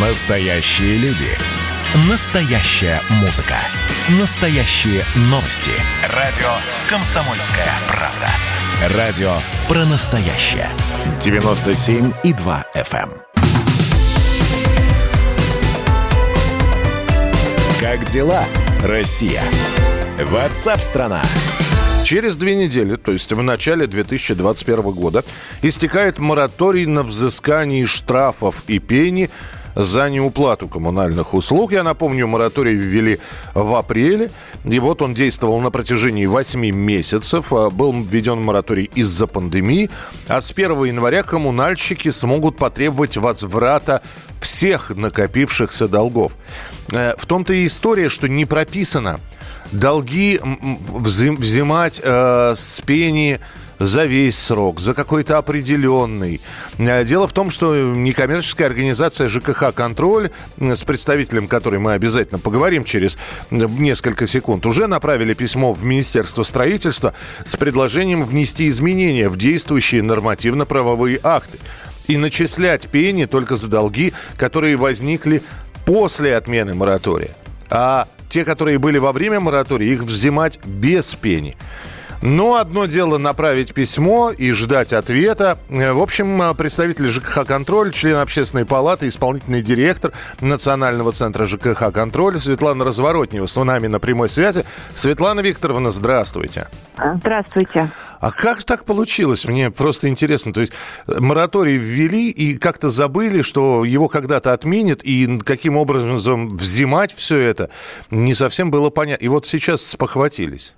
Настоящие люди. Настоящая музыка. Настоящие новости. Радио «Комсомольская правда». Радио про настоящее. 97,2 FM. эм. Как дела, Россия? Ватсап-страна! Через две недели, то есть в начале 2021 года, истекает мораторий на взыскание штрафов и пени за неуплату коммунальных услуг. Я напомню, мораторий ввели в апреле, и вот он действовал на протяжении 8 месяцев. А, Был введен мораторий из-за пандемии, а с 1 января коммунальщики смогут потребовать возврата всех накопившихся долгов. Э, В том-то и история, что не прописано – долги взимать э, с пени за весь срок, за какой-то определенный. Э, Дело в том, что некоммерческая организация ЖКХ «Контроль», э, с представителем которой мы обязательно поговорим через э, несколько секунд, уже направили письмо в Министерство строительства с предложением внести изменения в действующие нормативно-правовые акты и начислять пени только за долги, которые возникли после отмены моратория. А те, которые были во время моратория, их взимать без пени. Но одно дело направить письмо и ждать ответа. Э, В общем, э, представитель ЖКХ «Контроль», член общественной палаты, исполнительный директор Национального центра ЖКХ «Контроль» Светлана Разворотнева с нами на прямой связи. Светлана Викторовна, здравствуйте. Здравствуйте. А как так получилось? Мне просто интересно. То есть э, мораторий ввели и как-то забыли, что его когда-то отменят, и каким образом взимать все это не совсем было понятно. И вот сейчас спохватились.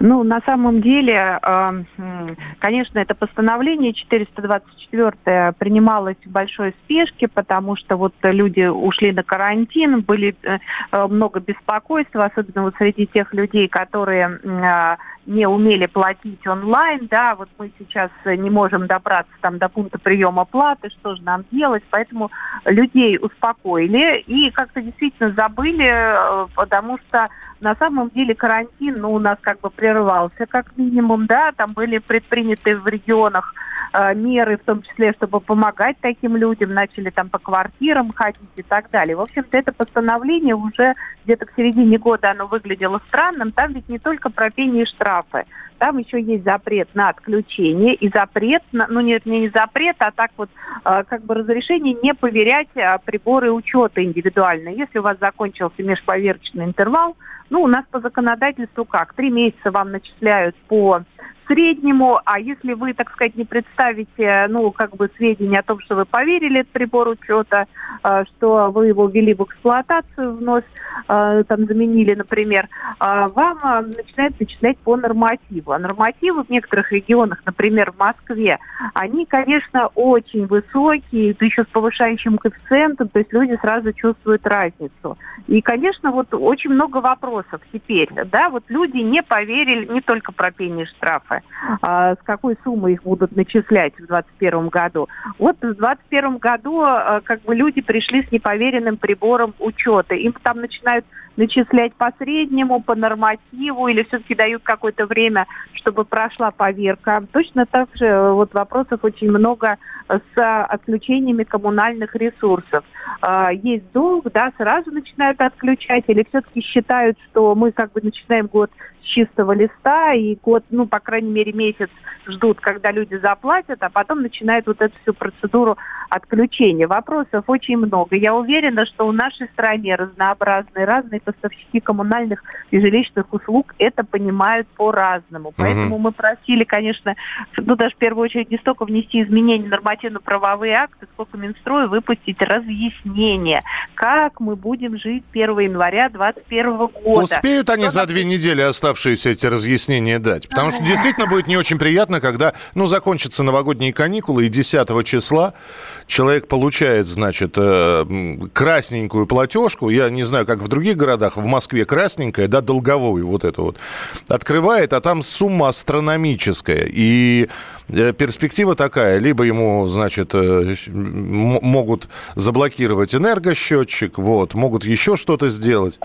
Ну, на самом деле, э, м, конечно, это постановление 424 принималось в большой спешке, потому что вот люди ушли на карантин, были э, э, много беспокойства, особенно вот среди тех людей, которые а, не умели платить онлайн, да, вот мы сейчас не можем добраться там до пункта приема платы, что же нам делать, поэтому людей успокоили и как-то действительно забыли, э, потому что на самом деле карантин, ну, у нас как бы прервался как минимум, да, там были предприняты в регионах э, меры, в том числе, чтобы помогать таким людям, начали там по квартирам ходить и так далее. В общем-то, это постановление уже где-то к середине года оно выглядело странным. Там ведь не только про пени и штрафы. Там еще есть запрет на отключение и запрет, на, ну нет, не запрет, а так вот э, как бы разрешение не поверять э, приборы учета индивидуальные. Если у вас закончился межповерочный интервал, ну, у нас по законодательству как? Три месяца вам начисляют по среднему, а если вы, так сказать, не представите, ну, как бы сведения о том, что вы поверили прибор учета, э, что вы его ввели в эксплуатацию вновь, э, там заменили, например, э, вам начинают начислять по нормативу. А нормативы в некоторых регионах, например, в Москве, они, конечно, очень высокие, да еще с повышающим коэффициентом, то есть люди сразу чувствуют разницу. И, конечно, вот очень много вопросов теперь, да, вот люди не поверили не только про пени и штрафы, а, с какой суммы их будут начислять в 2021 году. Вот в 2021 году а, как бы люди пришли с неповеренным прибором учета. Им там начинают начислять по среднему, по нормативу, или все-таки дают какое-то время, чтобы прошла поверка. Точно так же э, вот вопросов очень много с отключениями коммунальных ресурсов. А, Есть долг, да, сразу начинают отключать, или все-таки считают, что мы как бы начинаем год с чистого листа, и год, ну, по крайней мере, месяц ждут, когда люди заплатят, а потом начинают вот эту всю процедуру отключения. Вопросов очень много. Я уверена, что в нашей стране разнообразные, разные поставщики коммунальных и жилищных услуг это понимают по-разному. Поэтому мы просили, конечно, ну, даже в первую очередь не столько внести изменения нормативно-правовые акты, сколько Минстрою выпустить разъяснение, как мы будем жить 1 января 2021 года. Успеют они за две недели оставшиеся эти разъяснения дать? Потому что действительно будет не очень приятно, когда, ну, закончатся новогодние каникулы, и 10 числа человек получает, значит, э, красненькую платежку, я не знаю, как в других городах, в Москве красненькая, да, долговую вот эту вот, открывает, а там сумма астрономическая, и э, перспектива такая, либо ему, значит, э, могут заблокировать энергосчетчик, вот, могут еще что-то сделать.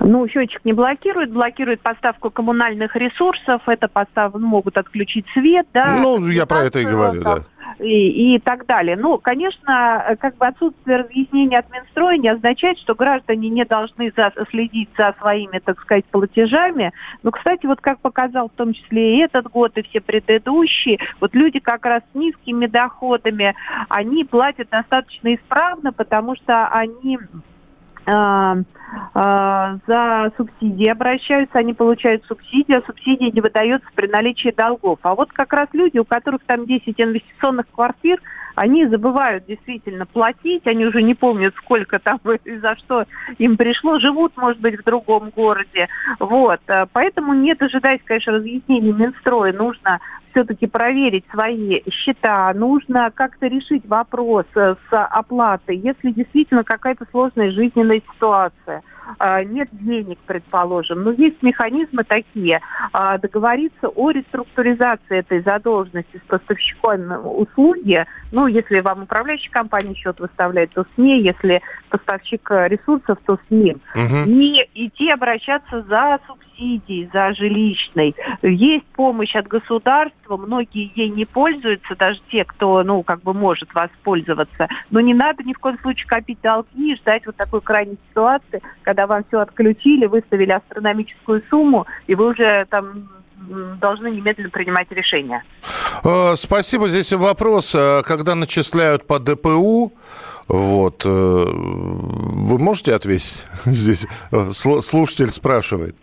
Ну, счетчик не блокирует, блокирует поставку коммунальных ресурсов, это постав... Ну, могут отключить свет, да. Ну, я про это и говорю, да и, и так далее. Ну, конечно, как бы отсутствие разъяснения от Минстроя не означает, что граждане не должны за, следить за своими, так сказать, платежами. Но, кстати, вот как показал в том числе и этот год, и все предыдущие, вот люди как раз с низкими доходами, они платят достаточно исправно, потому что они а, за субсидии обращаются, они получают субсидии, а субсидии не выдаются при наличии долгов. А вот как раз люди, у которых там 10 инвестиционных квартир, они забывают действительно платить, они уже не помнят, сколько там и за что им пришло, живут, может быть, в другом городе. Вот. Э, поэтому не дожидаясь, конечно, разъяснений Минстроя, нужно все-таки проверить свои счета, нужно как-то решить вопрос э, с оплатой, если действительно какая-то сложная жизненная ситуация. А, нет денег, предположим. Но есть механизмы такие. А, договориться о реструктуризации этой задолженности с поставщиком услуги. Ну, если вам управляющая компания счет выставляет, то с ней. Если поставщик ресурсов, то с ним. Угу. И идти обращаться за субсидией субсидий за жилищной. Есть помощь от государства, многие ей не пользуются, даже те, кто, ну, как бы может воспользоваться. Но не надо ни в коем случае копить долги и ждать вот такой крайней ситуации, когда вам все отключили, выставили астрономическую сумму, и вы уже там должны немедленно принимать решение. Э, спасибо. Здесь вопрос, э, когда начисляют по ДПУ, вот, э, вы можете ответить? Здесь слушатель спрашивает.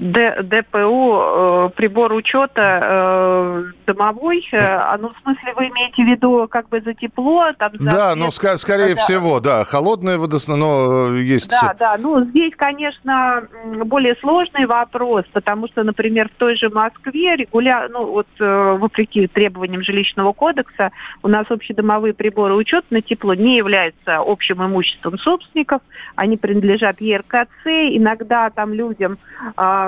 Д, ДПУ, э, прибор учета э, домовой, э, а ну в смысле вы имеете в виду как бы за тепло? Там, за да, ну ск- скорее да. всего, да, холодное водоснабжение есть. Да, да, ну здесь, конечно, более сложный вопрос, потому что, например, в той же Москве регулярно, ну вот э, вопреки требованиям жилищного кодекса, у нас общедомовые приборы учета на тепло не являются общим имуществом собственников, они принадлежат ЕРКЦ, иногда там людям э,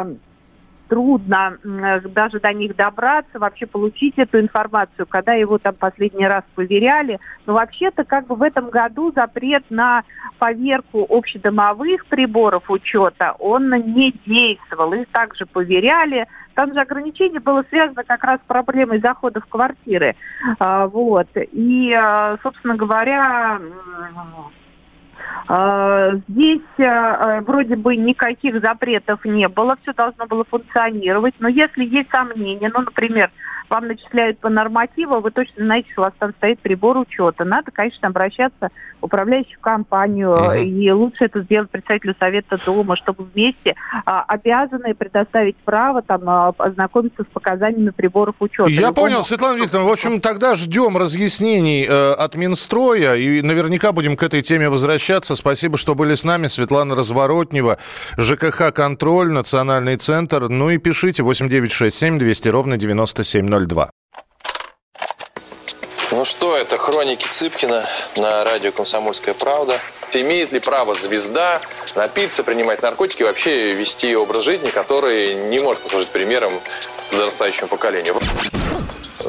трудно даже до них добраться, вообще получить эту информацию, когда его там последний раз проверяли. Но вообще-то как бы в этом году запрет на поверку общедомовых приборов учета, он не действовал. Их также проверяли. Там же ограничение было связано как раз с проблемой захода в квартиры. А, вот. И, а, собственно говоря, здесь а, вроде бы никаких запретов не было, все должно было функционировать. Но если есть сомнения, ну, например, вам начисляют по нормативу, вы точно знаете, что у вас там стоит прибор учета. Надо, конечно, обращаться в управляющую компанию, и лучше это сделать представителю Совета Дома, чтобы вместе а, обязаны предоставить право там а, ознакомиться с показаниями приборов учета. Я Любому... понял, Светлана Викторовна. В общем, тогда ждем разъяснений э, от Минстроя, и наверняка будем к этой теме возвращаться. Спасибо, что были с нами. Светлана Разворотнева, ЖКХ «Контроль», Национальный центр. Ну и пишите 8967 200 ровно 97 02. Ну что, это хроники Цыпкина на радио «Комсомольская правда». Имеет ли право звезда напиться, принимать наркотики и вообще вести образ жизни, который не может послужить примером подрастающему поколению?